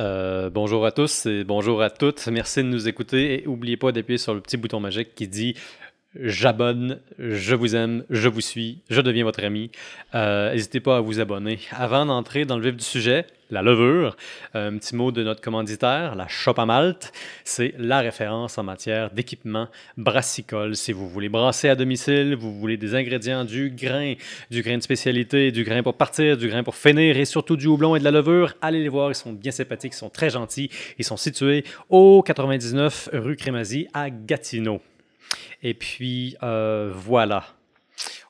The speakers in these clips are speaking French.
Euh, bonjour à tous et bonjour à toutes. Merci de nous écouter et n'oubliez pas d'appuyer sur le petit bouton magique qui dit j'abonne, je vous aime, je vous suis, je deviens votre ami. Euh, N'hésitez pas à vous abonner. Avant d'entrer dans le vif du sujet, la levure, un petit mot de notre commanditaire, la Shop à Malte. C'est la référence en matière d'équipement brassicole. Si vous voulez brasser à domicile, vous voulez des ingrédients, du grain, du grain de spécialité, du grain pour partir, du grain pour finir et surtout du houblon et de la levure, allez les voir. Ils sont bien sympathiques, ils sont très gentils. Ils sont situés au 99 rue Crémazie à Gatineau. Et puis, euh, voilà.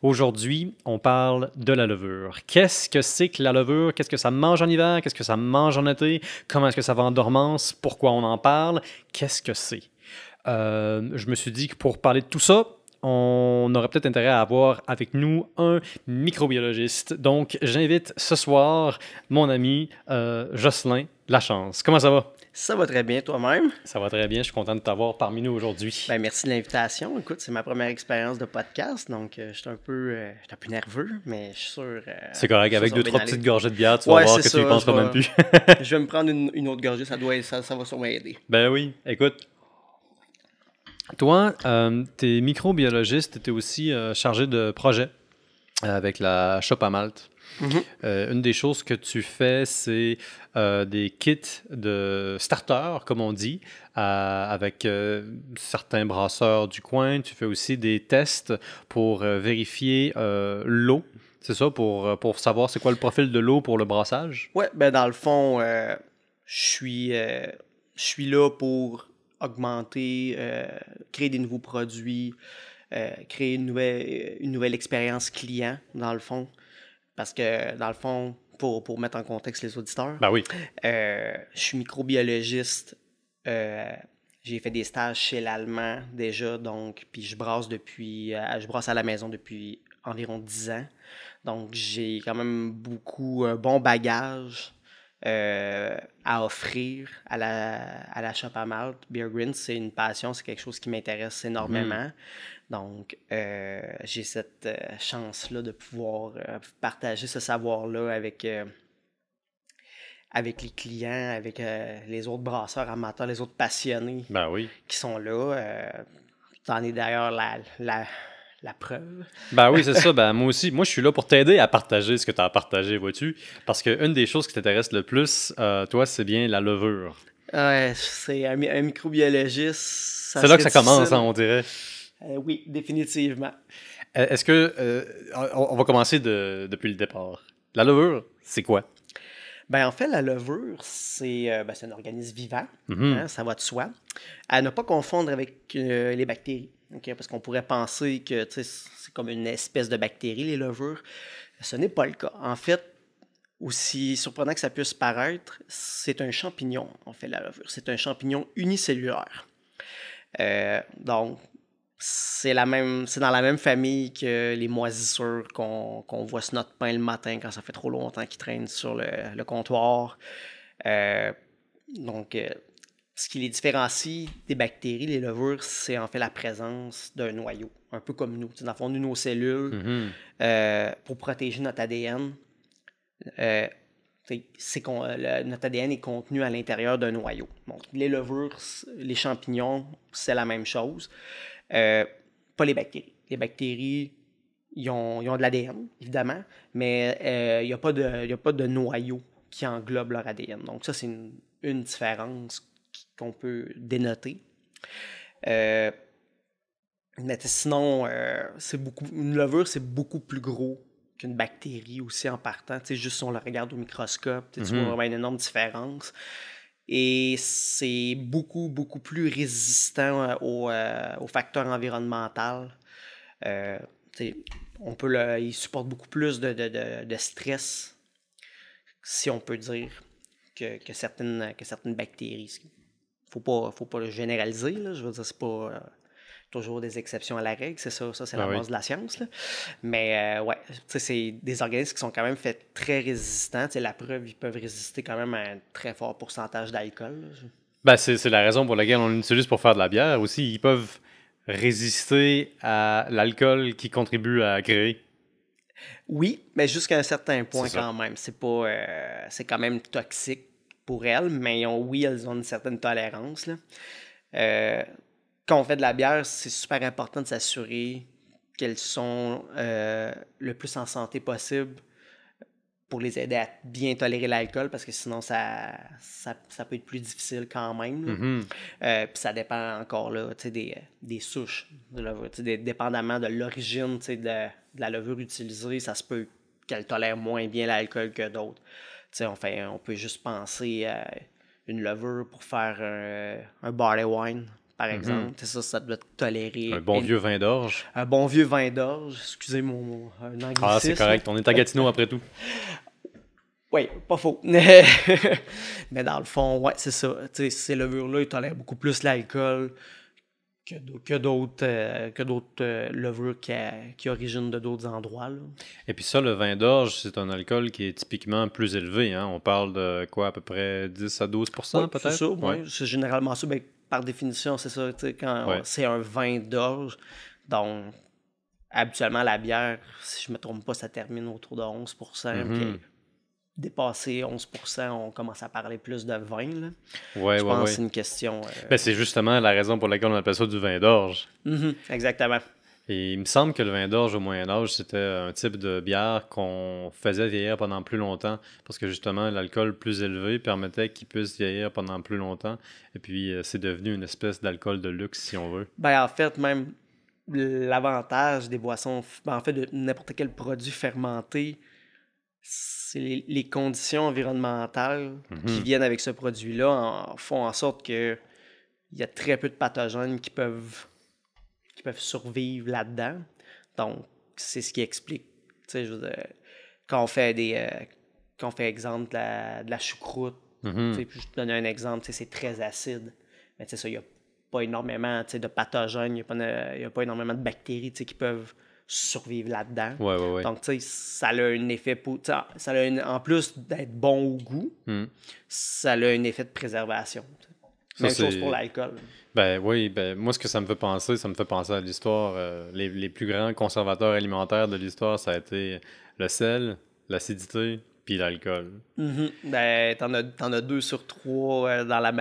Aujourd'hui, on parle de la levure. Qu'est-ce que c'est que la levure? Qu'est-ce que ça mange en hiver? Qu'est-ce que ça mange en été? Comment est-ce que ça va en dormance? Pourquoi on en parle? Qu'est-ce que c'est? Euh, je me suis dit que pour parler de tout ça, on aurait peut-être intérêt à avoir avec nous un microbiologiste. Donc, j'invite ce soir mon ami euh, Jocelyn Lachance. Comment ça va? Ça va très bien toi-même? Ça va très bien. Je suis content de t'avoir parmi nous aujourd'hui. Ben, merci de l'invitation. Écoute, c'est ma première expérience de podcast, donc euh, je suis un peu, euh, un peu nerveux, mais je suis sûr. euh, C'est correct. Avec deux, trois aller. petites gorgées de bière, tu vas voir que tu y penseras vais- même plus. je vais me prendre une, une autre gorgée, ça, doit, ça, ça va sûrement aider. ben oui. Écoute, toi, euh, t'es microbiologiste, tu aussi euh, chargé de projet avec la Shop à Malte. Mhm. Euh, une des choses que tu fais, c'est euh, des kits de starter, comme on dit, avec euh, certains brasseurs du coin. Tu fais aussi des tests pour euh, vérifier euh, l'eau. C'est ça, pour, euh, pour savoir c'est quoi le profil de l'eau pour le brassage? Ouais, ben dans le fond, euh, euh, je suis là pour augmenter, euh, créer des nouveaux produits, euh, créer une nouvelle, une nouvelle expérience client, dans le fond. Parce que, dans le fond, pour, pour mettre en contexte les auditeurs, Ben oui. Euh, je suis microbiologiste. Euh, j'ai fait des stages chez l'Allemand déjà, donc, puis je brasse depuis, euh, je brasse à la maison depuis environ 10 ans. Donc, j'ai quand même beaucoup, un bon bagage euh, à offrir à la, à la shop à Malte. Beer Green, c'est une passion, c'est quelque chose qui m'intéresse énormément. Donc, euh, j'ai cette euh, chance-là de pouvoir partager ce savoir-là avec, avec les clients, avec les autres brasseurs amateurs, les autres passionnés Ben oui. qui sont là. T'en es d'ailleurs la, la, la preuve. Ben oui, c'est ça. Ben moi aussi, moi je suis là pour t'aider à partager ce que tu as à partager, vois-tu? Parce qu'une des choses qui t'intéresse le plus, euh, toi, c'est bien la levure. Ouais, c'est un, mi- un microbiologiste. C'est là que ça commence, hein, on dirait. Euh, oui, définitivement. Euh, Est-ce que. euh, on on va commencer de- depuis le départ. La levure, c'est quoi? Ben, en fait, la levure, c'est ben, un organisme vivant, Mhm. hein, ça va de soi. À ne pas confondre avec euh, les bactéries. Ok? Parce qu'on pourrait penser que c'est comme une espèce de bactérie, les levures. Ce n'est pas le cas. En fait, aussi surprenant que ça puisse paraître, c'est un champignon, en fait, la levure. C'est un champignon unicellulaire. Euh, donc, c'est la même, c'est dans la même famille que les moisissures qu'on voit sur notre pain le matin quand ça fait trop longtemps qu'il traîne sur le, le comptoir. Euh, donc, euh, ce qui les différencie des bactéries, les levures, c'est en fait la présence d'un noyau, un peu comme nous. Dans le fond, nous, nos cellules, Mhm. euh, pour protéger notre ADN, euh, c'est qu'on- euh, notre ADN est contenu à l'intérieur d'un noyau. Donc, les levures, les champignons, c'est la même chose. Euh, pas les bactéries. Les bactéries, ils ont, ils ont de l'ADN, évidemment, mais il n'y a, pas de- il y a pas de noyau qui englobe leur ADN. Donc, ça, c'est une, une différence qu'on peut dénoter. Euh, mais sinon, euh, c'est beaucoup, une levure, c'est beaucoup plus gros qu'une bactérie aussi en partant. Tu sais, juste si on le regarde au microscope, tu sais, tu Mhm. vois vraiment une énorme différence. Et c'est beaucoup, beaucoup plus résistant euh, aux, euh, aux facteurs environnementaux. On peut le, il supporte beaucoup plus de, de- de- de stress, si on peut dire, que, que certaines, que certaines bactéries. Faut pas, faut pas le généraliser. Là. Je veux dire, c'est pas euh, toujours des exceptions à la règle. C'est ça, ça c'est Ah la oui. base de la science. là. Mais euh, ouais, c'est des organismes qui sont quand même faits très résistants. Tu sais, la preuve, ils peuvent résister quand même à un très fort pourcentage d'alcool. Ben, c'est c'est la raison pour laquelle on l'utilise pour faire de la bière aussi. Ils peuvent résister à l'alcool qui contribue à créer. Oui, mais jusqu'à un certain point quand même. C'est pas, euh, c'est quand même toxique pour elles, mais oui, elles ont une certaine tolérance. Là. Euh, quand on fait de la bière, c'est super important de s'assurer qu'elles sont euh, le plus en santé possible pour les aider à bien tolérer l'alcool parce que sinon ça, ça, peut être plus difficile quand même. Mm-hmm. Euh, puis ça dépend encore là, des, des souches de levure. dépendamment de l'origine de, de, la levure utilisée, ça se peut qu'elle tolère moins bien l'alcool que d'autres. On, fait, on peut juste penser à une levure pour faire un, un barley wine par mm-hmm. exemple. Ça, ça doit tolérer. Un bon vieux vin d'orge. Un bon vieux vin d'orge. Excusez mon Ah, c'est correct. On est à Gatineau après tout. Oui, pas faux. Mais dans le fond, ouais, c'est ça. ces levures-là, ils tolèrent beaucoup plus l'alcool que d'autres euh, que d'autres euh, levures qui, qui, originent de d'autres endroits. Et puis ça, le vin d'orge, c'est un alcool qui est typiquement plus élevé. Hein? On parle de quoi, à peu près 10 à 12% peut-être? C'est ça, ouais. c'est généralement ça. Ben, par définition, c'est ça. Quand c'est un vin d'orge, donc habituellement la bière, si je ne me trompe pas, ça termine autour de 11 mm dépasser 11 on commence à parler plus de vin. Là. Ouais, je pense que c'est une question. Euh, ben, c'est justement la raison pour laquelle on appelle ça du vin d'orge. Mm-hmm, exactement. Et il me semble que le vin d'orge au Moyen Âge, c'était un type de bière qu'on faisait vieillir pendant plus longtemps, parce que justement, l'alcool plus élevé permettait qu'il puisse vieillir pendant plus longtemps. Et puis, euh, c'est devenu une espèce d'alcool de luxe, si on veut. Ben, en fait, même l'avantage des boissons, ben, en fait, de n'importe quel produit fermenté, c'est les, conditions environnementales qui mhm. viennent avec ce produit-là font en sorte que il y a très peu de pathogènes qui peuvent, qui peuvent survivre là-dedans. Donc, c'est ce qui explique. Je quand on fait des. Euh, quand on fait exemple de la, de la choucroute, mhm. je te donne un exemple, c'est très acide. Mais ça, il n'y a pas énormément de pathogènes, il n'y a, a, pas énormément de bactéries qui peuvent survivre là-dedans. Ouais, ouais, ouais. Donc, tu sais, ça a un effet. Pour, ça a en plus d'être bon au goût, hmm. ça a un effet de préservation. Même chose pour l'alcool. Ben oui, ben moi ce que ça me fait penser, ça me fait penser à l'histoire. Euh, les, les, plus grands conservateurs alimentaires de l'histoire, ça a été le sel, l'acidité, puis l'alcool. Mm-hmm. Ben, t'en as, as deux sur trois euh, dans, la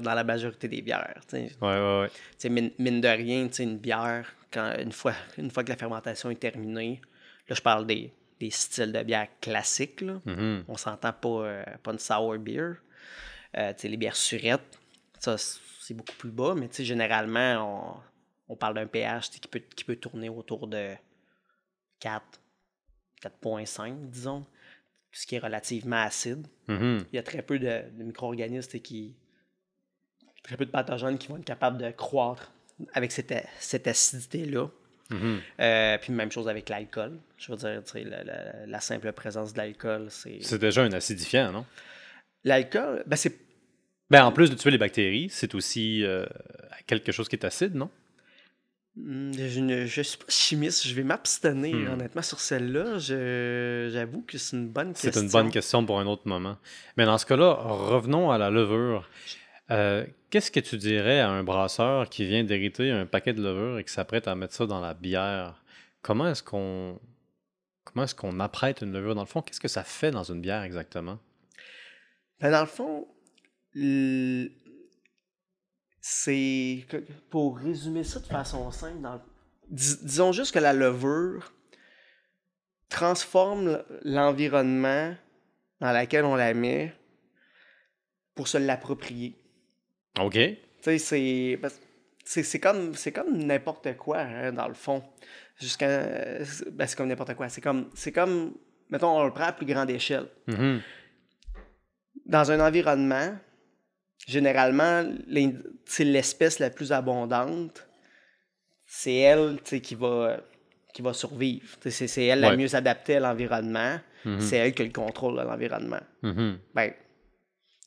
dans la majorité des bières. Oui, oui, oui. Mine, mine de rien, une bière, une, fois, une fois que la fermentation est terminée, là, je parle des, styles de bière classiques. Là. Mm-hmm. On s'entend pas, euh, pas une sour beer. Euh, les bières surettes, ça, c'est beaucoup plus bas, mais généralement, on, parle d'un pH qui peut, qui peut tourner autour de 4, 4.5, disons, ce qui est relativement acide. Mm-hmm. Il y a très peu de, micro-organismes qui. très peu de pathogènes qui vont être capables de croître avec cette, cette acidité-là. Mm-hmm. Euh, puis même chose avec l'alcool. Je veux dire, la, simple présence de l'alcool, c'est. C'est déjà un acidifiant, non? L'alcool, ben c'est. Ben en plus de tuer les bactéries, c'est aussi euh, quelque chose qui est acide, non? Hmm, je ne je suis pas chimiste, je vais m'abstenir hmm. honnêtement sur celle-là. J'avoue que c'est une bonne question. C'est une bonne question pour un autre moment. Mais dans ce cas-là, revenons à la levure. Euh, qu'est-ce que tu dirais à un brasseur qui vient d'hériter un paquet de levure et qui s'apprête à mettre ça dans la bière? Comment est-ce qu'on comment est-ce qu'on apprête une levure? Dans le fond? Qu'est-ce que ça fait dans une bière exactement? Ben dans le fond, c'est pour résumer ça de façon simple, disons juste que la levure transforme l'environnement dans lequel on la met pour se l'approprier. OK. Tu sais, c'est comme c'est comme n'importe quoi hein, dans le fond. Jusqu'à ben, c'est comme n'importe quoi, c'est comme c'est comme mettons on le prend à plus grande échelle. Mm-hmm. Dans un environnement, généralement l'espèce la plus abondante, c'est elle qui va qui va survivre. C'est elle la mieux adaptée à l'environnement. Mm-hmm. C'est elle qui a le contrôle de l'environnement. Mm-hmm. Ben,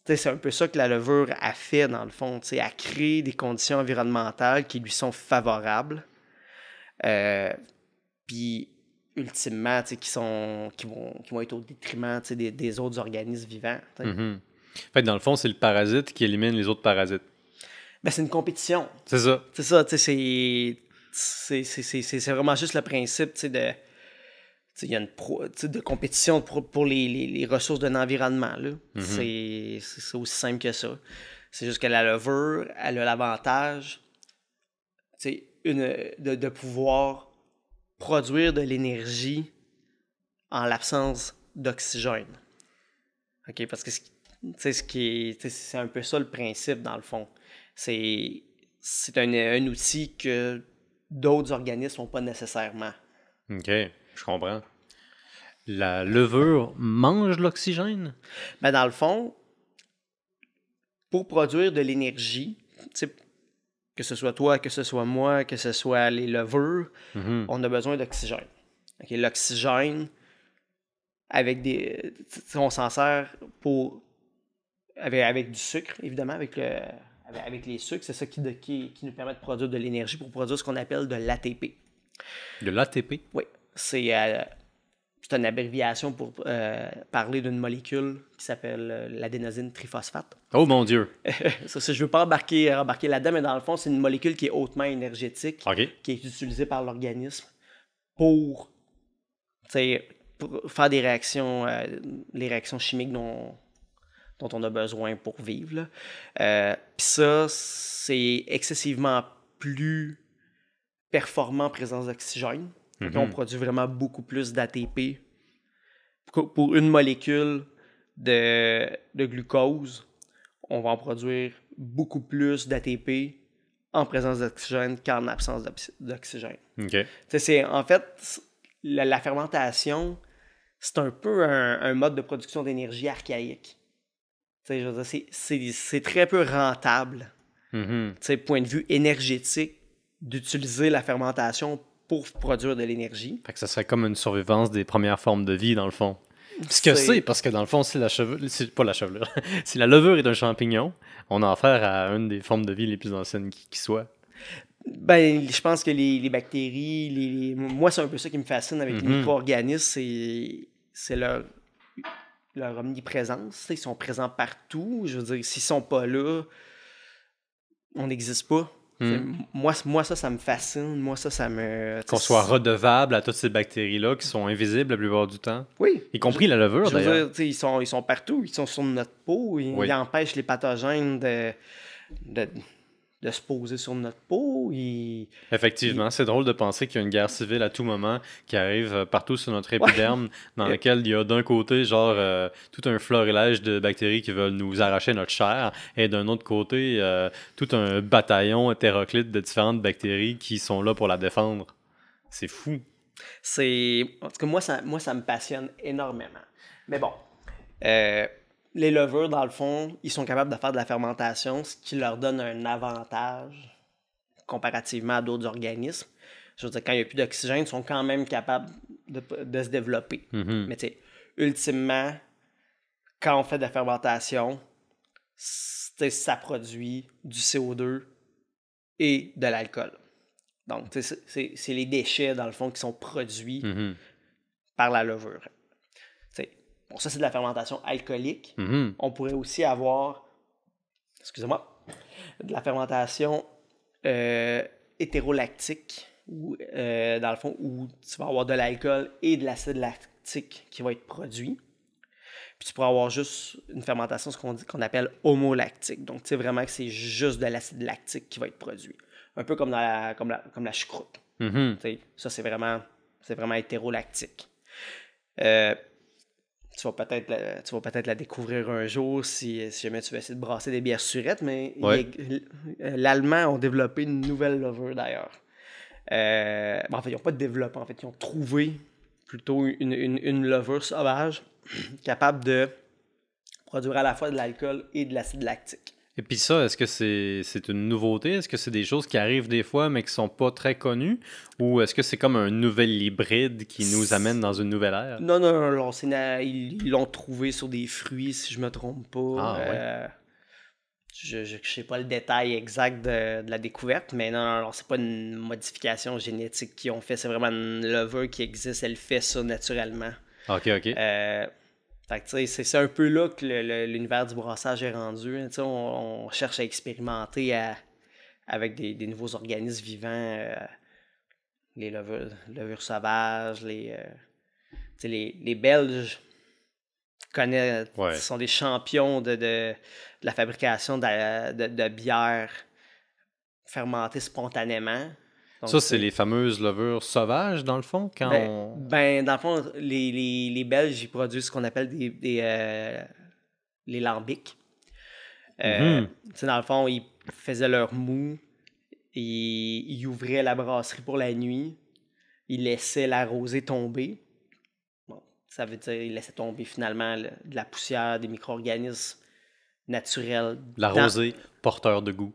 c'est un peu ça que la levure a fait, dans le fond. Elle a créé des conditions environnementales qui lui sont favorables. Euh, puis, ultimement, qui, sont, qui, vont, qui vont être au détriment des, des autres organismes vivants. En fait, dans le fond, c'est le parasite qui élimine les autres parasites. Ben, c'est une compétition. C'est ça. C'est ça, c'est... C'est vraiment juste le principe de il y a une pro, de compétition pour, pour les, les, les, ressources d'un environnement. Mhm. C'est c'est aussi simple que ça. C'est juste que la levure, elle a l'avantage de, de pouvoir produire de l'énergie en l'absence d'oxygène. OK? Parce que ce qui est, c'est un peu ça le principe, dans le fond. C'est un, un outil que d'autres organismes n'ont pas nécessairement. OK, je comprends. La levure mange l'oxygène? Ben dans le fond, pour produire de l'énergie, que ce soit toi, que ce soit moi, que ce soit les levures, Mhm. on a besoin d'oxygène. Ok, L'oxygène, avec des. On s'en sert pour. Avec, avec du sucre, évidemment, avec, le, avec, avec les sucres. C'est ça qui, de- qui, qui nous permet de produire de l'énergie pour produire ce qu'on appelle de l'ATP. De l'ATP? Oui, c'est euh, une abréviation pour euh, parler d'une molécule qui s'appelle euh, l'adénosine triphosphate. Oh mon Dieu! ça, ça, je ne veux pas embarquer, embarquer là-dedans, mais dans le fond, c'est une molécule qui est hautement énergétique, qui est utilisée par l'organisme pour, pour faire des réactions, euh, les réactions chimiques dont, dont on a besoin pour vivre. Euh, Puis ça, c'est excessivement plus performant en présence d'oxygène. Mhm. On produit vraiment beaucoup plus d'ATP. Pour une molécule de, de glucose, on va en produire beaucoup plus d'ATP en présence d'oxygène qu'en absence d'oxy- d'oxygène. C'est en fait la, la fermentation, c'est un peu un, un mode de production d'énergie archaïque. C'est- très peu rentable, Mhm. sais, point de vue énergétique, d'utiliser la fermentation pour produire de l'énergie. Fait que ça serait comme une survivance des premières formes de vie, dans le fond. Ce que C'est- parce que dans le fond, si la chevelure, pas la chevelure, si la levure est un champignon, on a affaire à une des formes de vie les plus anciennes qui, qui soit. Ben, je pense que les, les bactéries, les, les- moi, c'est un peu ça qui me fascine avec les Mhm. micro-organismes, c'est, leur, leur omniprésence. Ils sont présents partout. Je veux dire, s'ils sont pas là, on n'existe pas. Mhm. Moi, moi, ça, ça me fascine. Moi, ça, ça me. Qu'on soit redevable à toutes ces bactéries-là qui sont invisibles la plupart du temps, Oui. y compris la levure d'ailleurs. ils sont, ils sont partout. Ils sont sur notre peau. Ils, Oui. ils empêchent les pathogènes de, de, de se poser sur notre peau. Effectivement, c'est drôle de penser qu'il y a une guerre civile à tout moment qui arrive euh, partout sur notre épiderme, dans laquelle il y a d'un côté genre euh, tout un florilège de bactéries qui veulent nous arracher notre chair, et d'un autre côté euh, tout un bataillon hétéroclite de différentes bactéries qui sont là pour la défendre. C'est fou. C'est. En tout cas, moi ça, moi, ça me passionne énormément. Mais bon, euh, les levures, dans le fond, ils sont capables de faire de la fermentation, ce qui leur donne un avantage comparativement à d'autres organismes. Je veux dire, quand il n'y a plus d'oxygène, ils sont quand même capables de, de se développer. Mhm. Mais tu sais, ultimement, quand on fait de la fermentation, ça produit du CO2 et de l'alcool. Donc, c'est- les déchets, dans le fond, qui sont produits Mhm. par la levure. Bon, ça, c'est de la fermentation alcoolique. Mhm. On pourrait aussi avoir, excusez-moi, de la fermentation euh, hétérolactique, où, euh, dans le fond, où tu vas avoir de l'alcool et de l'acide lactique qui va être produit. Puis tu pourras avoir juste une fermentation, ce qu'on appelle homolactique. Donc, tu sais vraiment que c'est juste de l'acide lactique qui va être produit. Un peu comme, dans la, comme, la, comme la choucroute. Mhm. Sais, ça, c'est vraiment, vraiment hétérolactique. Euh, tu vas peut-être la, tu vas peut-être la découvrir un jour si, si jamais tu veux essayer de brasser des bières surettes, mais Ouais. euh, l'Allemand ont développé une nouvelle levure d'ailleurs. Euh, bon, en fait, ils n'ont pas développé, en fait, ils ont trouvé plutôt une, une, une levure sauvage capable de produire à la fois de l'alcool et de l'acide lactique. Et puis ça, est-ce que c'est une nouveauté? Est-ce que c'est des choses qui arrivent des fois mais qui sont pas très connues? Ou est-ce que c'est comme un nouvel hybride qui nous amène dans une nouvelle ère? Non, non, non, non, c'est na- ils l'ont trouvé sur des fruits, si je me trompe pas. Ah, ouais. Euh, je ne sais pas le détail exact de, de la découverte, mais non, non, non, c'est pas une modification génétique qu'ils ont fait, c'est vraiment une levure qui existe, elle fait ça naturellement. Ok, ok. Euh, fait que, c'est un peu là que l'univers du brassage est rendu. hein. On, on cherche à expérimenter à- avec des, des nouveaux organismes vivants, euh, les levures, levures sauvages, les, euh, les, les Belges connaissent, Ouais. sont des champions de, de- de la fabrication de- de bière fermentée spontanément. Donc, Ça, c'est les fameuses levures sauvages, dans le fond, quand Ben, on... ben, dans le fond, les, les, les Belges, ils produisent ce qu'on appelle des, des, euh, les lambics. Euh, sais, Dans le fond, ils faisaient leur mou, ils, ils ouvraient la brasserie pour la nuit, ils laissaient la rosée tomber. Bon, ça veut dire ils laissaient tomber finalement le- de la poussière, des micro-organismes naturels. La dans- rosée, porteur de goût.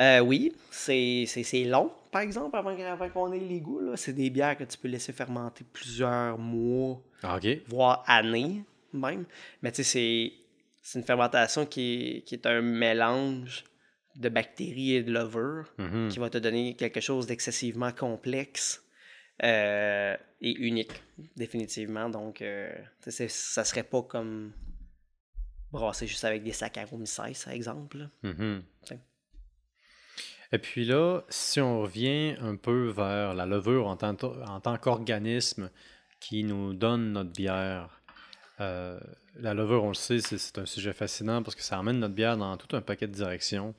Euh, oui, c'est long, par exemple, avant, avant qu'on ait les goûts. C'est des bières que tu peux laisser fermenter plusieurs mois, Ah, voire années même. Mais tu sais, c'est- c'est une fermentation qui est, qui est un mélange de bactéries et de levure Mhm. qui va te donner quelque chose d'excessivement complexe euh, et unique, définitivement. Donc, euh, ça serait pas comme brasser juste avec des Saccharomyces, par exemple. là. Mhm. Et puis là, si on revient un peu vers la levure en tant, en tant qu'organisme qui nous donne notre bière, euh, la levure, on le sait, c'est un sujet fascinant parce que ça amène notre bière dans tout un paquet de directions.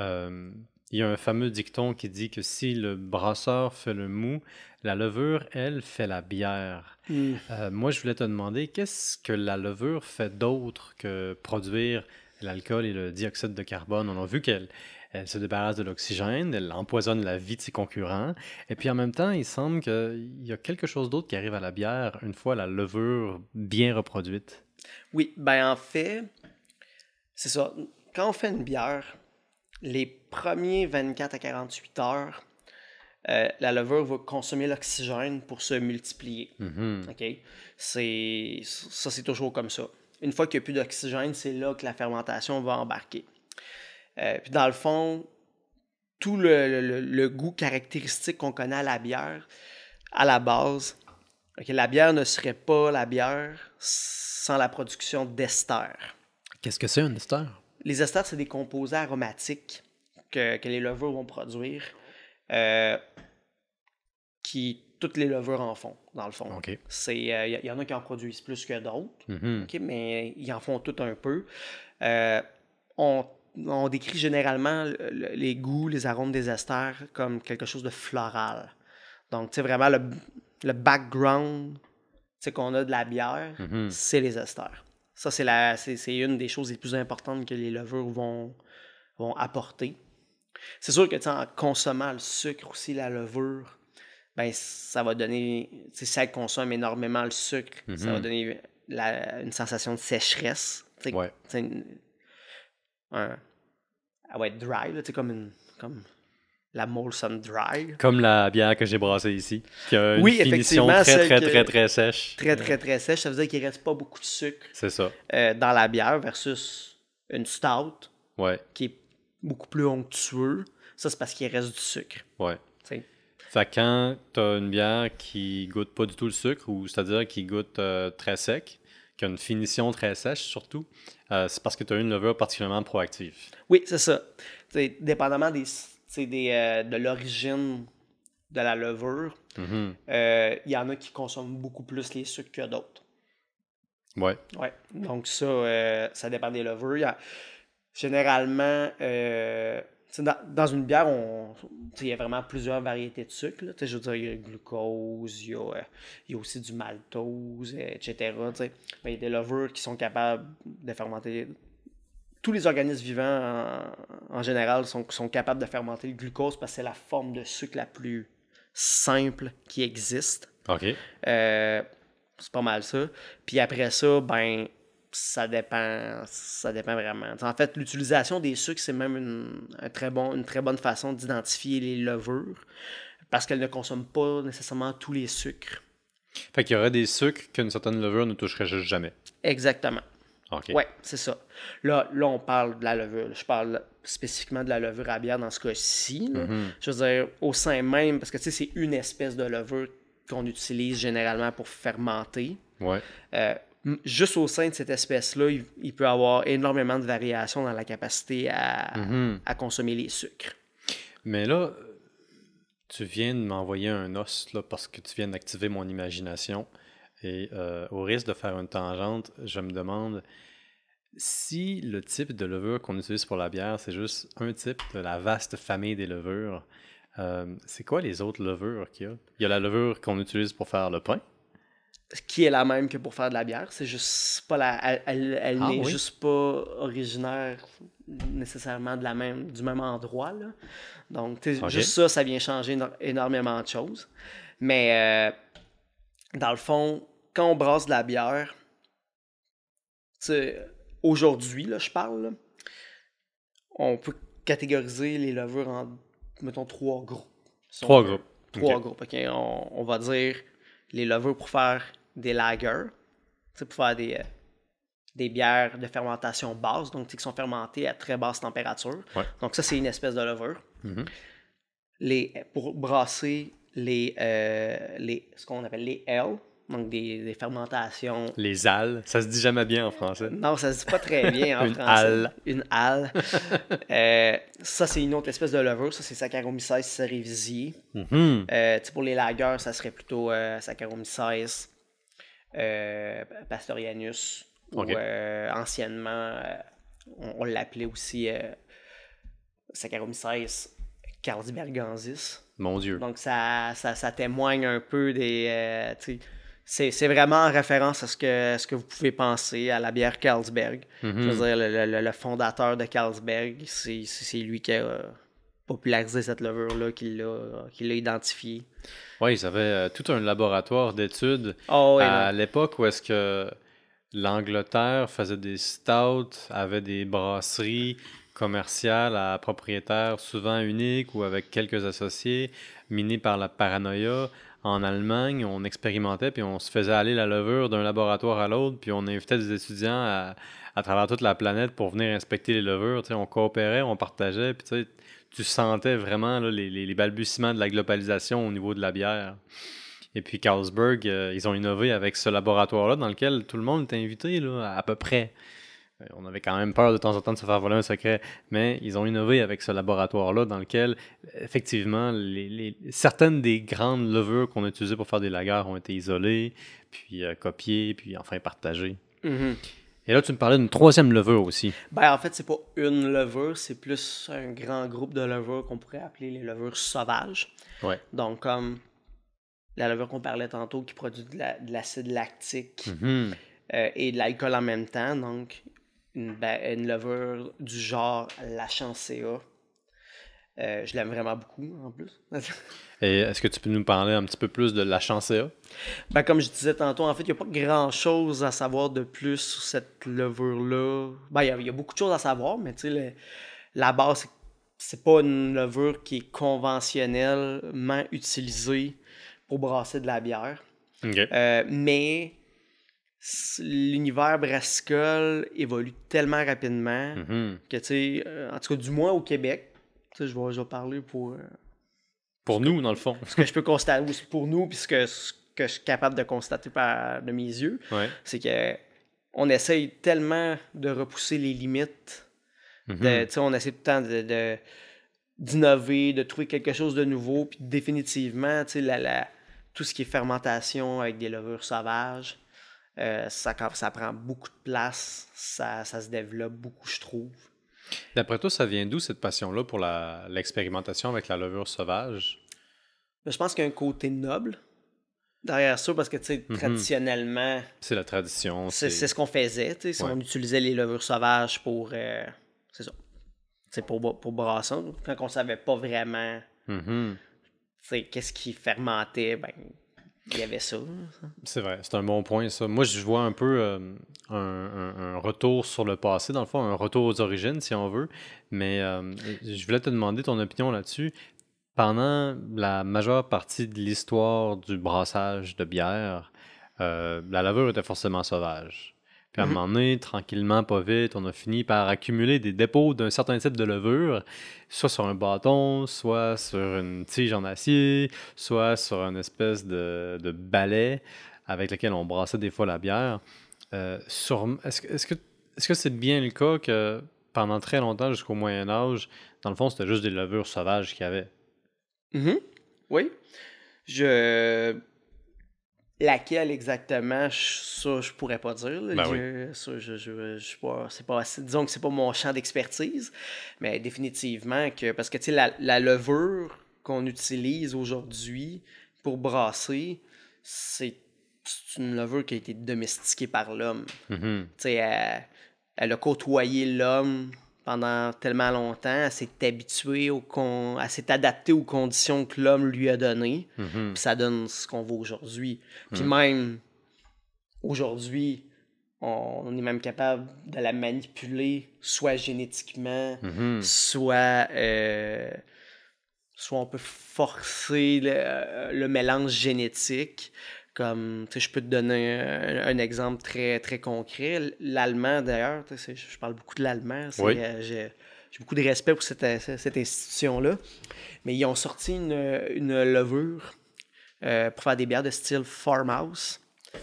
Euh, il y a un fameux dicton qui dit que si le brasseur fait le mou, la levure, elle, fait la bière. Euh, moi, je voulais te demander, qu'est-ce que la levure fait d'autre que produire l'alcool et le dioxyde de carbone? On a vu qu'elle elle se débarrasse de l'oxygène, elle empoisonne la vie de ses concurrents. Et puis en même temps, il semble qu'il y a quelque chose d'autre qui arrive à la bière une fois la levure bien reproduite. Oui, ben en fait, c'est ça. Quand on fait une bière, les premiers 24 à 48 heures, euh, la levure va consommer l'oxygène pour se multiplier. Mhm. C'est, ça, c'est toujours comme ça. Une fois qu'il n'y a plus d'oxygène, c'est là que la fermentation va embarquer. Euh, puis dans le fond, tout le, le- le goût caractéristique qu'on connaît à la bière, à la base, ok, la bière ne serait pas la bière sans la production d'esters. Qu'est-ce que c'est un ester? Les esters, c'est des composés aromatiques que, que les levures vont produire, euh, qui toutes les levures en font, dans le fond. OK. C'est, euh, Il y, en a qui en produisent plus que d'autres, ok, mais ils en font tout un peu. Euh, on, on décrit généralement le- le- les goûts, les arômes des esters comme quelque chose de floral. Donc, tu sais, vraiment, le, le background qu'on a de la bière, Mhm. c'est les esters. Ça, c'est, la, c'est, c'est une des choses les plus importantes que les levures vont, vont apporter. C'est sûr que en consommant le sucre aussi, la levure, ben, ça va donner, si elle consomme énormément le sucre, ça va Mhm. donner la- une sensation de sécheresse. Ouais. Un- elle va être dry, là, comme, une, comme la Molson Dry. Comme la bière que j'ai brassée ici, qui a une Oui, finition très, très, que- très, très sèche. Très, très, très sèche. Ça veut dire qu'il ne reste pas beaucoup de sucre C'est ça. euh, dans la bière versus une stout Ouais, qui est beaucoup plus onctueux. Ça, c'est parce qu'il reste du sucre. ouais. tu sais. Fait quand tu as une bière qui goûte pas du tout le sucre, ou c'est-à-dire qui goûte euh, très sec, qui a une finition très sèche surtout, euh, c'est parce que tu as une levure particulièrement proactive. Oui, c'est ça. Dépendamment des, des, euh, de l'origine de la levure, Mhm. euh, il y en a qui consomment beaucoup plus les sucres que d'autres. Ouais. Ouais. Donc ça, ça dépend des levures. A- généralement, dans, dans une bière, il y a vraiment plusieurs variétés de sucre. là. Je veux dire, il y a le glucose, il y a, euh, y a aussi du maltose, euh, etc. Mais il y a des levures qui sont capables de fermenter. Tous les organismes vivants, en, en général, sont, sont capables de fermenter le glucose parce que c'est la forme de sucre la plus simple qui existe. OK. Euh, c'est pas mal ça. Puis après ça, ben, ça dépend, ça dépend vraiment. En fait, l'utilisation des sucres, c'est même une, un très bon, une très bonne façon d'identifier les levures parce qu'elles ne consomment pas nécessairement tous les sucres. Fait qu'il y aurait des sucres qu'une certaine levure ne toucherait juste jamais. Exactement. OK. Ouais, c'est ça. Là, là, on parle de la levure. Je parle spécifiquement de la levure à bière dans ce cas-ci. Mhm. Je veux dire, au sein même, parce que tu sais, c'est une espèce de levure qu'on utilise généralement pour fermenter. Ouais. Euh, juste au sein de cette espèce-là, il, il peut y avoir énormément de variations dans la capacité à, Mhm. à consommer les sucres. Mais là, tu viens de m'envoyer un os là, parce que tu viens d'activer mon imagination. Et euh, au risque de faire une tangente, je me demande si le type de levure qu'on utilise pour la bière, c'est juste un type de la vaste famille des levures. euh, c'est quoi les autres levures qu'il y a? Il y a la levure qu'on utilise pour faire le pain. Qui est la même que pour faire de la bière. C'est juste pas la. Elle, elle, elle Ah, n'est oui. juste pas originaire nécessairement de la même, du même endroit. Là. Donc, juste ça, ça vient changer éno- énormément de choses. Mais euh, dans le fond, quand on brasse de la bière, aujourd'hui, je parle, là, on peut catégoriser les levures en, mettons, trois groupes. Si Trois groupes. Trois groupes. ok. On, on va dire les levures pour faire des lagers, pour faire des, euh, des bières de fermentation basse, donc qui sont fermentées à très basse température. Ouais. Donc ça, c'est une espèce de levure. Mhm. Les, pour brasser les, euh, les, ce qu'on appelle les L, donc des, des fermentations Lesales, ça se dit jamais bien en français. non, ça se dit pas très bien en Une français. halle. Une halle. Euh, ça, c'est une autre espèce de levure. Ça, c'est Saccharomyces cerevisiae. Mhm. Euh, tu sais, pour les lagers, ça serait plutôt euh, Saccharomyces euh, Pastorianus. Ok. Ou euh, anciennement, euh, on, on l'appelait aussi euh, Saccharomyces carlsbergensis. Mon Dieu. Donc, ça, ça, ça témoigne un peu des. euh, c'est, c'est vraiment en référence à ce que, ce que vous pouvez penser à la bière Carlsberg. Mhm. Je veux dire, le, le- le fondateur de Carlsberg, c'est, lui qui a euh, popularisé cette levure-là, qui l'a, l'a identifiée. Oui, ils avaient euh, tout un laboratoire d'études Oh, ouais, à l'époque où est-ce que l'Angleterre faisait des stouts, avait des brasseries commerciales à propriétaires souvent uniques ou avec quelques associés, minés par la paranoïa. En Allemagne, on expérimentait puis on se faisait aller la levure d'un laboratoire à l'autre, puis on invitait des étudiants à, à travers toute la planète pour venir inspecter les levures. Tu sais, on coopérait, on partageait, puis tu sentais vraiment les, les- balbutiements de la globalisation au niveau de la bière. Et puis Carlsberg, euh, ils ont innové avec ce laboratoire-là dans lequel tout le monde était invité, là, à peu près. Euh, On avait quand même peur de temps en temps de se faire voler un secret, mais ils ont innové avec ce laboratoire-là dans lequel, effectivement, certaines des grandes levures qu'on utilisait pour faire des lagers ont été isolées, puis euh, copiées, puis enfin partagées. Mhm. Et là, tu me parlais d'une troisième levure aussi. Ben, en fait, c'est pas une levure, c'est plus un grand groupe de levures qu'on pourrait appeler les levures sauvages. Ouais. Donc, comme la levure qu'on parlait tantôt qui produit de la- de l'acide lactique. Mhm. euh, et de l'alcool en même temps. Donc, une, ba- une levure du genre la Chancea. Euh, je l'aime vraiment beaucoup, en plus. Et est-ce que tu peux nous parler un petit peu plus de la chancea? ben, comme je disais tantôt, en fait, il n'y a pas grand-chose à savoir de plus sur cette levure-là. Ben, il y a- il y, a beaucoup de choses à savoir, mais tu sais, le- la base, c'est- pas une levure qui est conventionnellement utilisée pour brasser de la bière. Euh, mais l'univers brassicole évolue tellement rapidement Mhm. que, tu sais, euh, en tout cas, du moins au Québec, je vais, je vais parler pour euh, Pour nous, dans le fond. ce que je peux constater pour nous, puis ce que, ce que je suis capable de constater par, de mes yeux, Ouais. c'est que on essaye tellement de repousser les limites. Mhm. de- on essaie tout le temps de, d'innover, de trouver quelque chose de nouveau, puis définitivement, la, la- tout ce qui est fermentation avec des levures sauvages, euh, ça, ça prend beaucoup de place, ça, ça se développe beaucoup, je trouve. D'après toi, ça vient d'où cette passion-là pour l'expérimentation avec la levure sauvage? Mais je pense qu'il y a un côté noble derrière ça, parce que, tu sais, Mhm. traditionnellement, C'est la tradition. c'est, ce qu'on faisait, tu sais, Ouais. on utilisait les levures sauvages pour, euh, c'est ça, c'est pour, pour brasser, quand on savait pas vraiment Mhm. qu'est-ce qui fermentait, ben, il y avait ça. C'est vrai, c'est un bon point, ça. Moi, je vois un peu euh, un, retour sur le passé, dans le fond, un retour aux origines, si on veut. Mais euh, je voulais te demander ton opinion là-dessus. Pendant la majeure partie de l'histoire du brassage de bière, euh, la levure était forcément sauvage. Puis à un Mhm. moment donné, tranquillement, pas vite, on a fini par accumuler des dépôts d'un certain type de levure, soit sur un bâton, soit sur une tige en acier, soit sur une espèce de, de balai avec lequel on brassait des fois la bière. Euh, Est-ce que est-ce que est-ce que c'est bien le cas que pendant très longtemps, jusqu'au Moyen Âge, dans le fond, c'était juste des levures sauvages qu'il y avait? Mhm. Oui. Je. Laquelle exactement, ça, je pourrais pas dire. là. Ben Je- ça, je, je, je pas, pas disons que c'est pas mon champ d'expertise, mais définitivement que, parce que, tu sais, la, la levure qu'on utilise aujourd'hui pour brasser, c'est une levure qui a été domestiquée par l'homme. Mhm. Tu sais, elle, elle a côtoyé l'homme pendant tellement longtemps, elle s'est habituée, au con... elle s'est adaptée aux conditions que l'homme lui a données, Mhm. puis ça donne ce qu'on veut aujourd'hui. Puis Mm. même aujourd'hui, on, est même capable de la manipuler, soit génétiquement, Mhm. soit, euh, soit on peut forcer le, euh, le mélange génétique. Comme, tu sais, je peux te donner un, un exemple très, très concret. L'allemand, d'ailleurs, tu sais, je parle beaucoup de l'allemand. Oui. euh, J'ai beaucoup de respect pour cette, cette- cette institution-là. Mais ils ont sorti une, une levure euh, pour faire des bières de style farmhouse.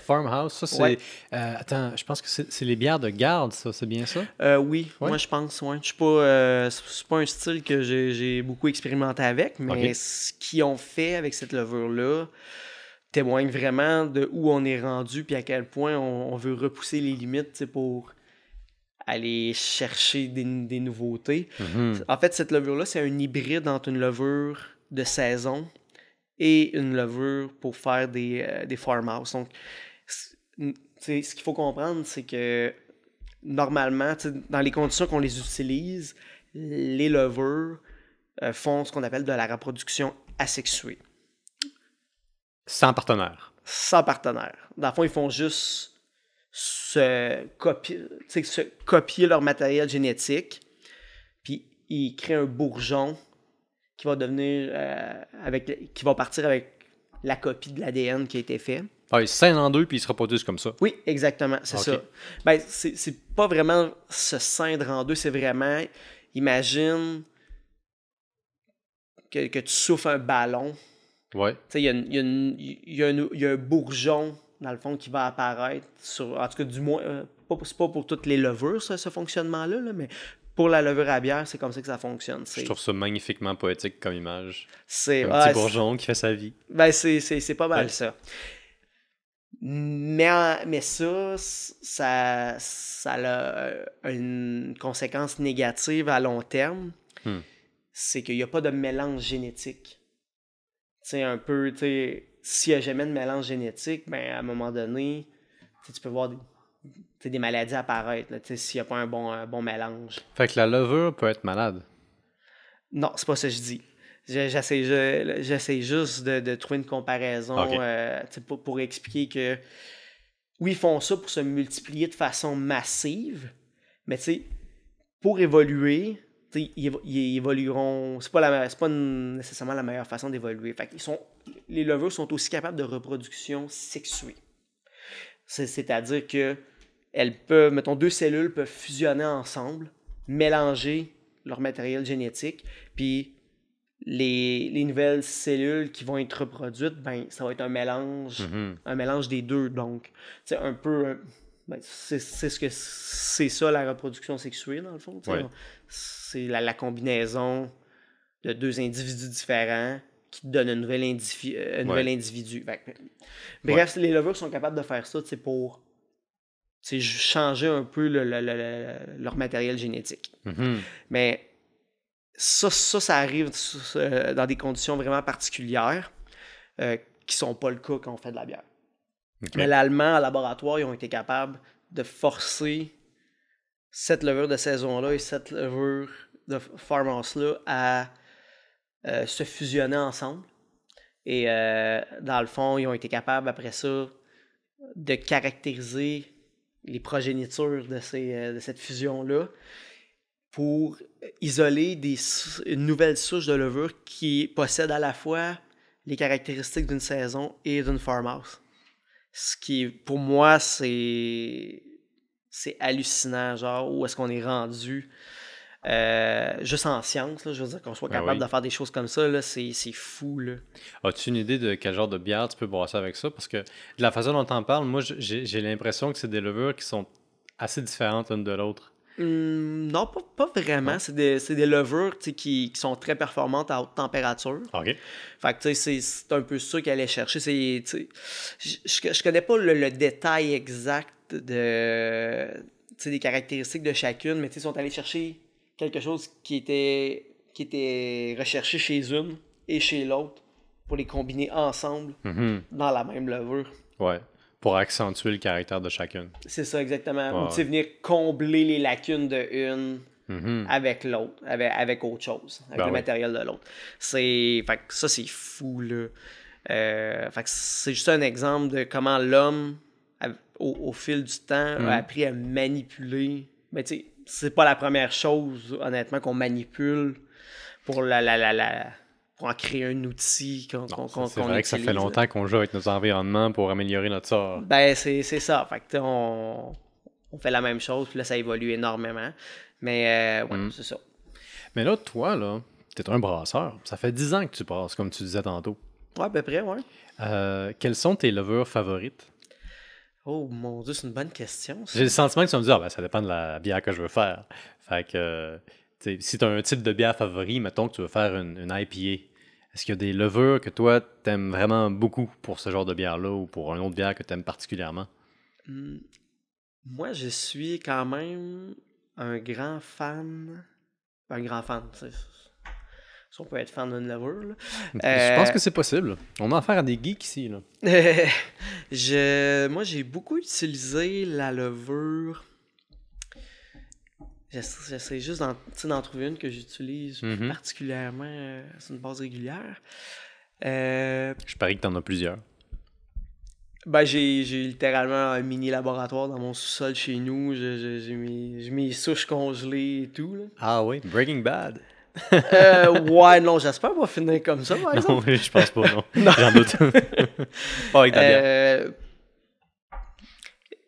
Farmhouse, ça c'est. Ouais. euh, attends, je pense que c'est les bières de garde, ça, c'est bien ça? Euh, oui, Ouais. moi je pense, ouais. Je suis pas, euh, c'est pas un style que j'ai beaucoup expérimenté avec, mais ce qu'ils ont fait avec cette levure-là témoigne vraiment de où on est rendu puis à quel point on, on veut repousser les limites pour aller chercher des, des nouveautés. Mhm. En fait, cette levure-là, c'est un hybride entre une levure de saison et une levure pour faire des, euh, des farmhouse. Donc, ce qu'il faut comprendre, c'est que normalement, dans les conditions qu'on les utilise, les levures euh, font ce qu'on appelle de la reproduction asexuée, Sans partenaire. sans partenaire. Dans le fond, ils font juste se copier, se copier leur matériel génétique, puis ils créent un bourgeon qui va devenir euh, avec qui va partir avec la copie de l'ADN qui a été fait. Ah, ils se scindent en deux puis ils se reproduisent comme ça. Oui, exactement, c'est Ok. ça. Ben, c'est c'est pas vraiment se scindre en deux, c'est vraiment, imagine que, que tu souffles un ballon. Ouais. Il y y y a un bourgeon, dans le fond, qui va apparaître sur. En tout cas, du moins, euh, pas, c'est pas pour toutes les levures, ça, ce fonctionnement-là, là, mais pour la levure à bière, c'est comme ça que ça fonctionne. Je trouve ça magnifiquement poétique comme image. c'est, Un ouais, petit bourgeon qui fait sa vie. Ben, c'est, pas mal Ouais. ça. Mais, mais ça, ça, ça a euh, une conséquence négative à long terme. Hmm. C'est qu'il n'y a pas de mélange génétique. Sais, un peu, tu sais, s'il n'y a jamais de mélange génétique, ben, à un moment donné, tu peux voir des, des maladies apparaître, là, tu sais, s'il n'y a pas un bon, un bon mélange. Fait que la levure peut être malade. Non, c'est pas ça que je dis. Je- J'essaie je- j'essaie juste de, de trouver une comparaison euh, pour, pour expliquer que oui, ils font ça pour se multiplier de façon massive, mais pour évoluer, ils, évo- ils évolueront. C'est pas, la, pas nécessairement la meilleure façon d'évoluer. Sont, les levures sont aussi capables de reproduction sexuée. C'est- C'est-à-dire que elles peuvent, mettons, deux cellules peuvent fusionner ensemble, mélanger leur matériel génétique, puis les, les nouvelles cellules qui vont être reproduites, ben, ça va être un mélange, Mhm. un mélange des deux. Donc, c'est un peu. Ben, c'est ce que c'est ça la reproduction sexuée, dans le fond. Ouais. C'est la, la combinaison de deux individus différents qui te donne un nouvel, indivi- euh, un nouvel individu. Bref, les levures sont capables de faire ça pour changer un peu le- le- le- le- leur matériel génétique. Mhm. Mais ça, ça, ça arrive euh, dans des conditions vraiment particulières euh, qui sont pas le cas quand on fait de la bière. Mais l'allemand, en laboratoire, ils ont été capables de forcer cette levure de saison-là et cette levure de farmhouse-là à euh, se fusionner ensemble. Et euh, dans le fond, ils ont été capables, après ça, de caractériser les progénitures de, euh, cette fusion-là pour isoler une nouvelle souche de levure qui possède à la fois les caractéristiques d'une saison et d'une farmhouse. Ce qui, pour moi, c'est c'est hallucinant, genre, où est-ce qu'on est rendu euh, juste en science, là, je veux dire, qu'on soit Ben capable oui. de faire des choses comme ça, là, c'est c'est fou, là. As-tu une idée de quel genre de bière tu peux brasser avec ça? Parce que de la façon dont on parle, moi, j'ai j'ai l'impression que c'est des levures qui sont assez différentes l'une de l'autre. Hum, non, pas, pas vraiment. C'est des, des levures qui, qui sont très performantes à haute température. OK. Fait que, c'est- un peu ça qu'elle allait chercher. Je, je connais pas le, le détail exact de, des caractéristiques de chacune, mais ils sont allés chercher quelque chose qui était, qui était recherché chez une et chez l'autre pour les combiner ensemble Mhm. dans la même levure. Ouais. Pour accentuer le caractère de chacune. C'est ça, exactement. Ou Ouais, tu sais, venir combler les lacunes de une Mhm. avec l'autre, avec, avec autre chose, avec Ben le oui. matériel de l'autre. C'est. Fait que ça, c'est fou, là. Euh, fait que c'est juste un exemple de comment l'homme, au, au fil du temps, Mhm. a appris à manipuler. Mais tu sais, c'est pas la première chose, honnêtement, qu'on manipule pour la, la, la, la- pour en créer un outil qu'on qu'on- c'est vrai que ça fait longtemps qu'on joue avec nos environnements pour améliorer notre sort. Ben, c'est ça. Fait que, on, on fait la même chose, puis là, ça évolue énormément. Mais, euh, ouais, Mm. c'est ça. Mais là, toi, là, t'es un brasseur. Ça fait 10 ans que tu brasses, comme tu disais tantôt. Ouais, à peu près, ouais. Euh, quelles sont tes levures favorites? Oh mon dieu, c'est une bonne question. J'ai le sentiment que tu vas me dire, ah, ben, ça dépend de la bière que je veux faire. Fait que, tu si tu as un type de bière favori, mettons que tu veux faire une, une IPA, est-ce qu'il y a des levures que toi, t'aimes vraiment beaucoup pour ce genre de bière-là ou pour un autre bière que t'aimes particulièrement? Hmm, Moi, je suis quand même un grand fan. Un grand fan, tu sais. Si on peut être fan d'une levure, là. Je pense Euh, que c'est possible. On a affaire à des geeks ici. Là. je, moi, j'ai beaucoup utilisé la levure. J'essa- J'essaie juste d'en tu trouver une que j'utilise Mhm. particulièrement euh, sur une base régulière. Euh, Je parie que t'en as plusieurs. ben, j'ai littéralement un mini laboratoire dans mon sous-sol chez nous. J'ai mes, souches congelées et tout. là. Ah oui, Breaking Bad. Euh, ouais, non, j'espère pas finir comme ça, par Non, exemple. je pense pas, non. J'en doute. pas avec ta bière.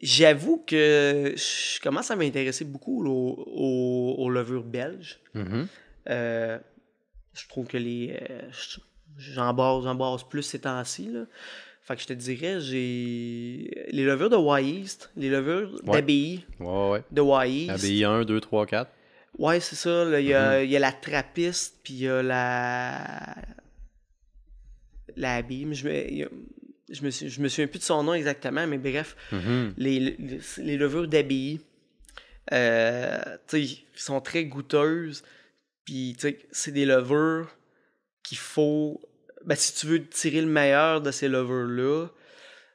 J'avoue que je commence à m'intéresser beaucoup aux, aux- aux levures belges. Mhm. Euh, je trouve que les. euh, je- J'en brasse plus ces temps-ci. Fait que je te dirais, j'ai. Les levures de Y-East, les levures Ouais. d'abbaye Ouais, ouais, de Y-East. ABI 1, 2, 3, 4. Ouais, c'est ça. là, Il y, a, y la trappiste, puis il y a la. La mais Je y je me, suis- je me souviens plus de son nom exactement, mais bref, Mhm. les, les, les levures d'abbaye, euh, sont très goûteuses. Puis, c'est des levures qu'il faut. Ben, si tu veux tirer le meilleur de ces levures-là,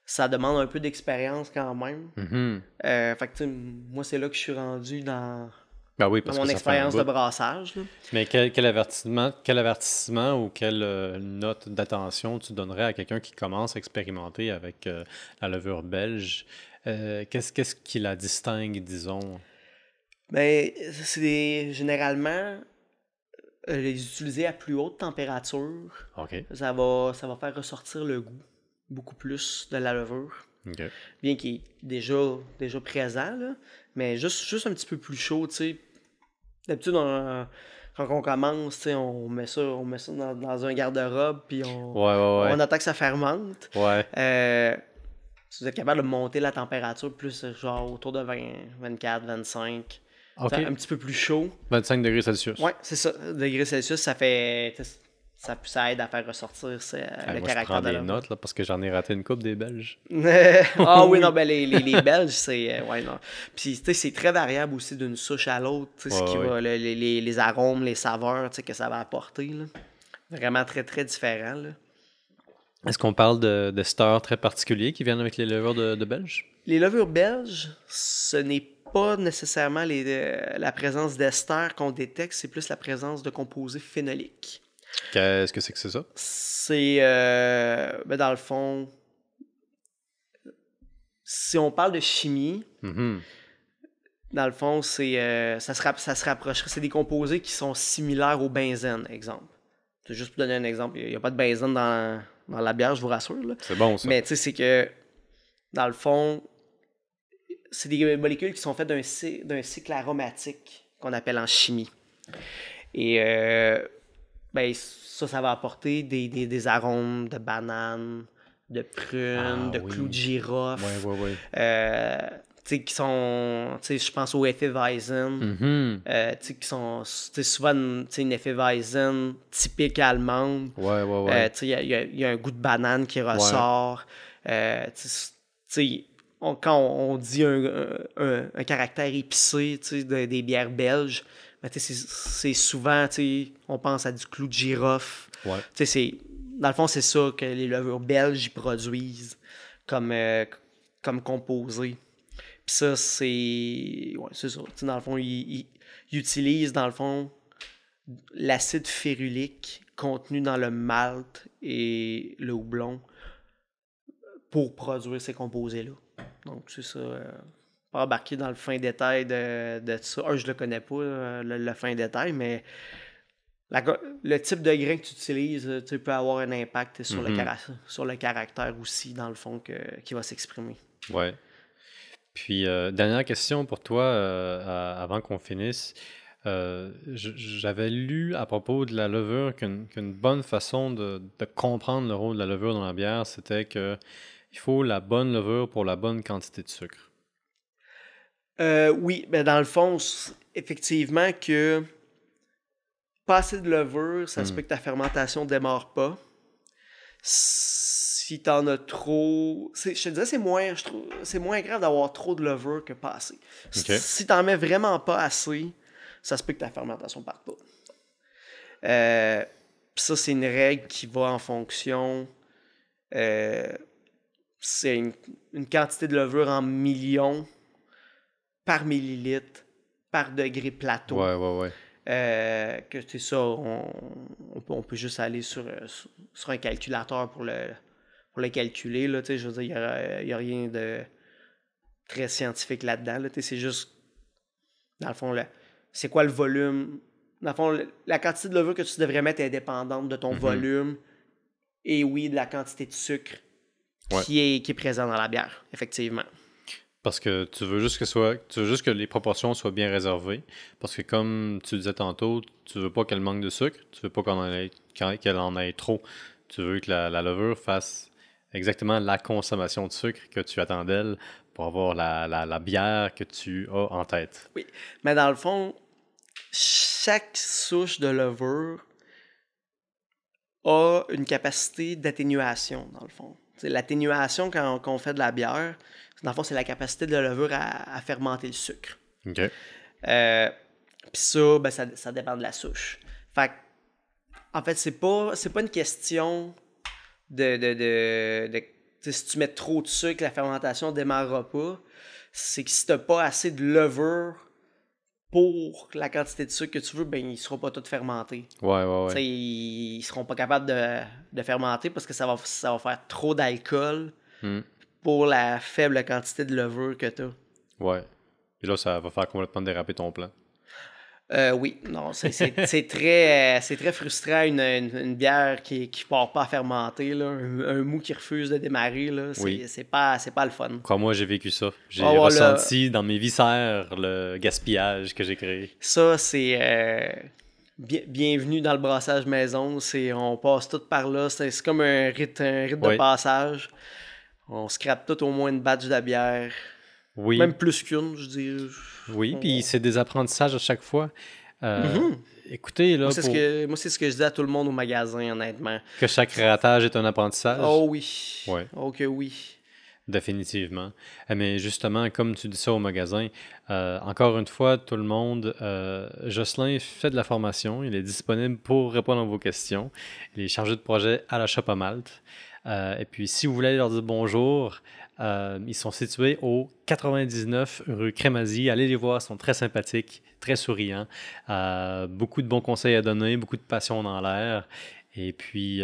ça demande un peu d'expérience quand même. Mhm. Euh, fait que, moi, c'est là que je suis rendu dans, Ben oui, dans parce mon expérience de brassage. là. Mais quel, quel avertissement, quel avertissement ou quelle euh, note d'attention tu donnerais à quelqu'un qui commence à expérimenter avec euh, la levure belge? Euh, qu'est-ce, qu'est-ce qui la distingue, disons? Ben, c'est généralement les utiliser à plus haute température, OK. ça va, ça va faire ressortir le goût beaucoup plus de la levure. Bien qu'il est déjà, déjà présent, là, mais juste, juste un petit peu plus chaud, tu sais. D'habitude, on- quand on commence, tu sais, on met ça, on met ça dans, dans un garde-robe, puis on, Ouais, ouais, on attend que ça fermente. Euh, si vous êtes capable de monter la température plus euh, genre autour de 20, 24, 25, OK. Fait un petit peu plus chaud. 25 degrés Celsius. Ouais, c'est ça. Degrés Celsius, ça fait. Ça, ça aide à faire ressortir ça, Ah, le moi, je caractère prends de des notes là, parce que j'en ai raté une coupe des Belges. ah oui, non, ben les, les, les Belges, c'est. euh, ouais, non. Puis, tu sais, c'est très variable aussi d'une souche à l'autre, ce qui ouais. va, le- les, les, arômes, les saveurs, tu sais, que ça va apporter, là. Vraiment très, très différent, là. Est-ce qu'on parle de, de stars très particuliers qui viennent avec les levures de, de Belge? Les levures belges, ce n'est pas nécessairement les, euh, la présence d'ester qu'on détecte, c'est plus la présence de composés phénoliques. Qu'est-ce que c'est que c'est ça? C'est, euh, ben, dans le fond, si on parle de chimie, Mhm. dans le fond, c'est, euh, ça, se ça se rapprocherait. C'est des composés qui sont similaires au benzène, exemple. C'est juste pour donner un exemple. Il n'y a, pas de benzène dans, dans la bière, je vous rassure. là. C'est bon ça. Mais tu sais, c'est que, dans le fond, c'est des molécules qui sont faites d'un, cy- d'un cycle aromatique qu'on appelle en chimie. Et euh, ben, ça, ça va apporter des, des, des arômes de banane, de prune, Ah de oui. clous de girofle. Ouais, ouais, ouais. Euh, tu sais, qui sont, tu sais, je pense au Hefeweizen, euh, tu sais, qui sont, tu sais, souvent, tu sais, une Hefeweizen typique allemande. Ouais, ouais, ouais. Euh, tu sais, il y a- y, a- il y a un goût de banane qui ressort. Euh, tu sais, tu sais, on- quand on, dit un, un- un caractère épicé tu sais, de- des bières belges, ben, tu sais, c'est souvent, on pense à du clou de girofle. Ouais. Tu sais, c'est- dans le fond, c'est ça que les levures belges produisent comme, euh, comme composé. Puis ça, c'est. Ouais, c'est ça. Tu sais, dans le fond, ils, ils- ils utilisent, dans le fond, l'acide férulique contenu dans le malt et le houblon pour produire ces composés-là. Donc, c'est ça. euh, pas embarquer dans le fin détail de, de ça. Un, je le connais pas, euh, le, le fin détail, mais la le type de grain que tu utilises, euh, tu peux avoir un impact sur, le, Mhm. sur le caractère aussi, dans le fond, que- qui va s'exprimer. Ouais. Puis, euh, dernière question pour toi, euh, à- avant qu'on finisse. Euh, J'avais lu à propos de la levure qu'une qu'une bonne façon de, de comprendre le rôle de la levure dans la bière, c'était que il faut la bonne levure pour la bonne quantité de sucre. Euh, oui, ben dans le fond, effectivement que pas assez de levure, ça se Hmm. peut que ta fermentation démarre pas. Si t'en as trop, je te dirais c'est moins, je trouve, c'est moins grave d'avoir trop de levure que pas assez. Ok. Si t'en mets vraiment pas assez, ça se peut que ta fermentation parte pas. Euh, ça c'est une règle qui va en fonction. euh, c'est une, une quantité de levure en millions par millilitre par degré plateau. Ouais, ouais, ouais. Euh, que c'est ça, on, on peut, on peut juste aller sur, euh, sur, un calculateur pour le, pour le calculer. Là, je veux dire, il n'y a, rien de très scientifique là-dedans. Là, c'est juste, dans le fond, c'est quoi le volume? Dans le fond, le- la quantité de levure que tu devrais mettre est dépendante de ton Mhm. volume et oui, de la quantité de sucre Ouais. qui, est, qui est présent dans la bière, effectivement. Parce que tu veux juste que soit, tu veux juste que les proportions soient bien réservées. Parce que comme tu disais tantôt, tu veux pas qu'elle manque de sucre, tu veux pas qu'elle en ait, en ait trop. Tu veux que la, la levure fasse exactement la consommation de sucre que tu attends d'elle pour avoir la, la- la bière que tu as en tête. Mais dans le fond, chaque souche de levure a une capacité d'atténuation, dans le fond. L'atténuation, quand on fait de la bière, dans le fond, c'est la capacité de la levure à, à fermenter le sucre. OK. Euh, Puis ça, ben, ça, ça dépend de la souche. Fait que, en fait, c'est pas, pas une question de. de, de, si tu mets trop de sucre, la fermentation ne démarrera pas. C'est que si tu pas assez de levure pour la quantité de sucre que tu veux, ben, ils ne seront pas tous fermentés. Ouais, ouais, ouais. Ils ne seront pas capables de, de fermenter parce que ça va, ça va faire trop d'alcool Hmm. Pour la faible quantité de levure que tu as. Ouais. Et là, ça va faire complètement déraper ton plan. Euh, oui, non, c'est très, euh, c'est très frustrant une, une, une bière qui ne part pas à fermenter, là, un, un mou qui refuse de démarrer, c'est Oui. pas, pas le fun. Crois-moi, j'ai vécu ça. J'ai Ah, ressenti dans mes viscères le gaspillage que j'ai créé. Ça, c'est euh, bien- bienvenue dans le brassage maison, c'est on passe tout par là, c'est comme un rite, un rite de passage. On scrape tout au moins une batch de bière, Oui. même plus qu'une, je dis. Oui, on- puis c'est des apprentissages à chaque fois. Euh, Mhm. Écoutez, là, Moi, c'est ce pour- que, ce je dis à tout le monde au magasin, honnêtement. que chaque ratage est un apprentissage? Oh oui. Ouais. Oh que oui. Définitivement. Euh, Mais justement, comme tu dis ça au magasin, euh, encore une fois, tout le monde, euh, Jocelyn fait de la formation. Il est disponible pour répondre à vos questions. Il est chargé de projet à la Shop à Malte. Euh, et puis, si vous voulez leur dire bonjour, euh, ils sont situés au 99 rue Crémazie. Allez les voir, ils sont très sympathiques, très souriants. Euh, beaucoup de bons conseils à donner, beaucoup de passion dans l'air. Et puis,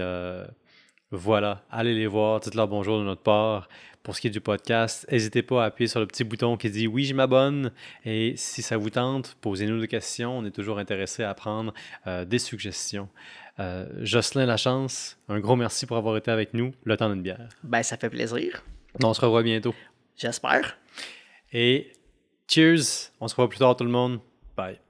voilà, allez les voir, dites-leur bonjour de notre part. Pour ce qui est du podcast, n'hésitez pas à appuyer sur le petit bouton qui dit oui, je m'abonne. Et si ça vous tente, posez-nous des questions. On est toujours intéressé à prendre des suggestions. Euh, Jocelyn Lachance, un gros merci pour avoir été avec nous le temps d'une bière. Ben, ça fait plaisir. On se revoit bientôt. J'espère. Et cheers! On se revoit plus tard tout le monde. Bye.